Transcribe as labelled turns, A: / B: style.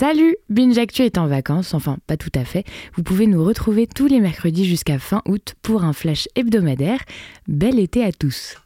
A: Salut Binge Actu est en vacances, enfin pas tout à fait. Vous pouvez nous retrouver tous les mercredis jusqu'à fin août pour un flash hebdomadaire. Bel été à tous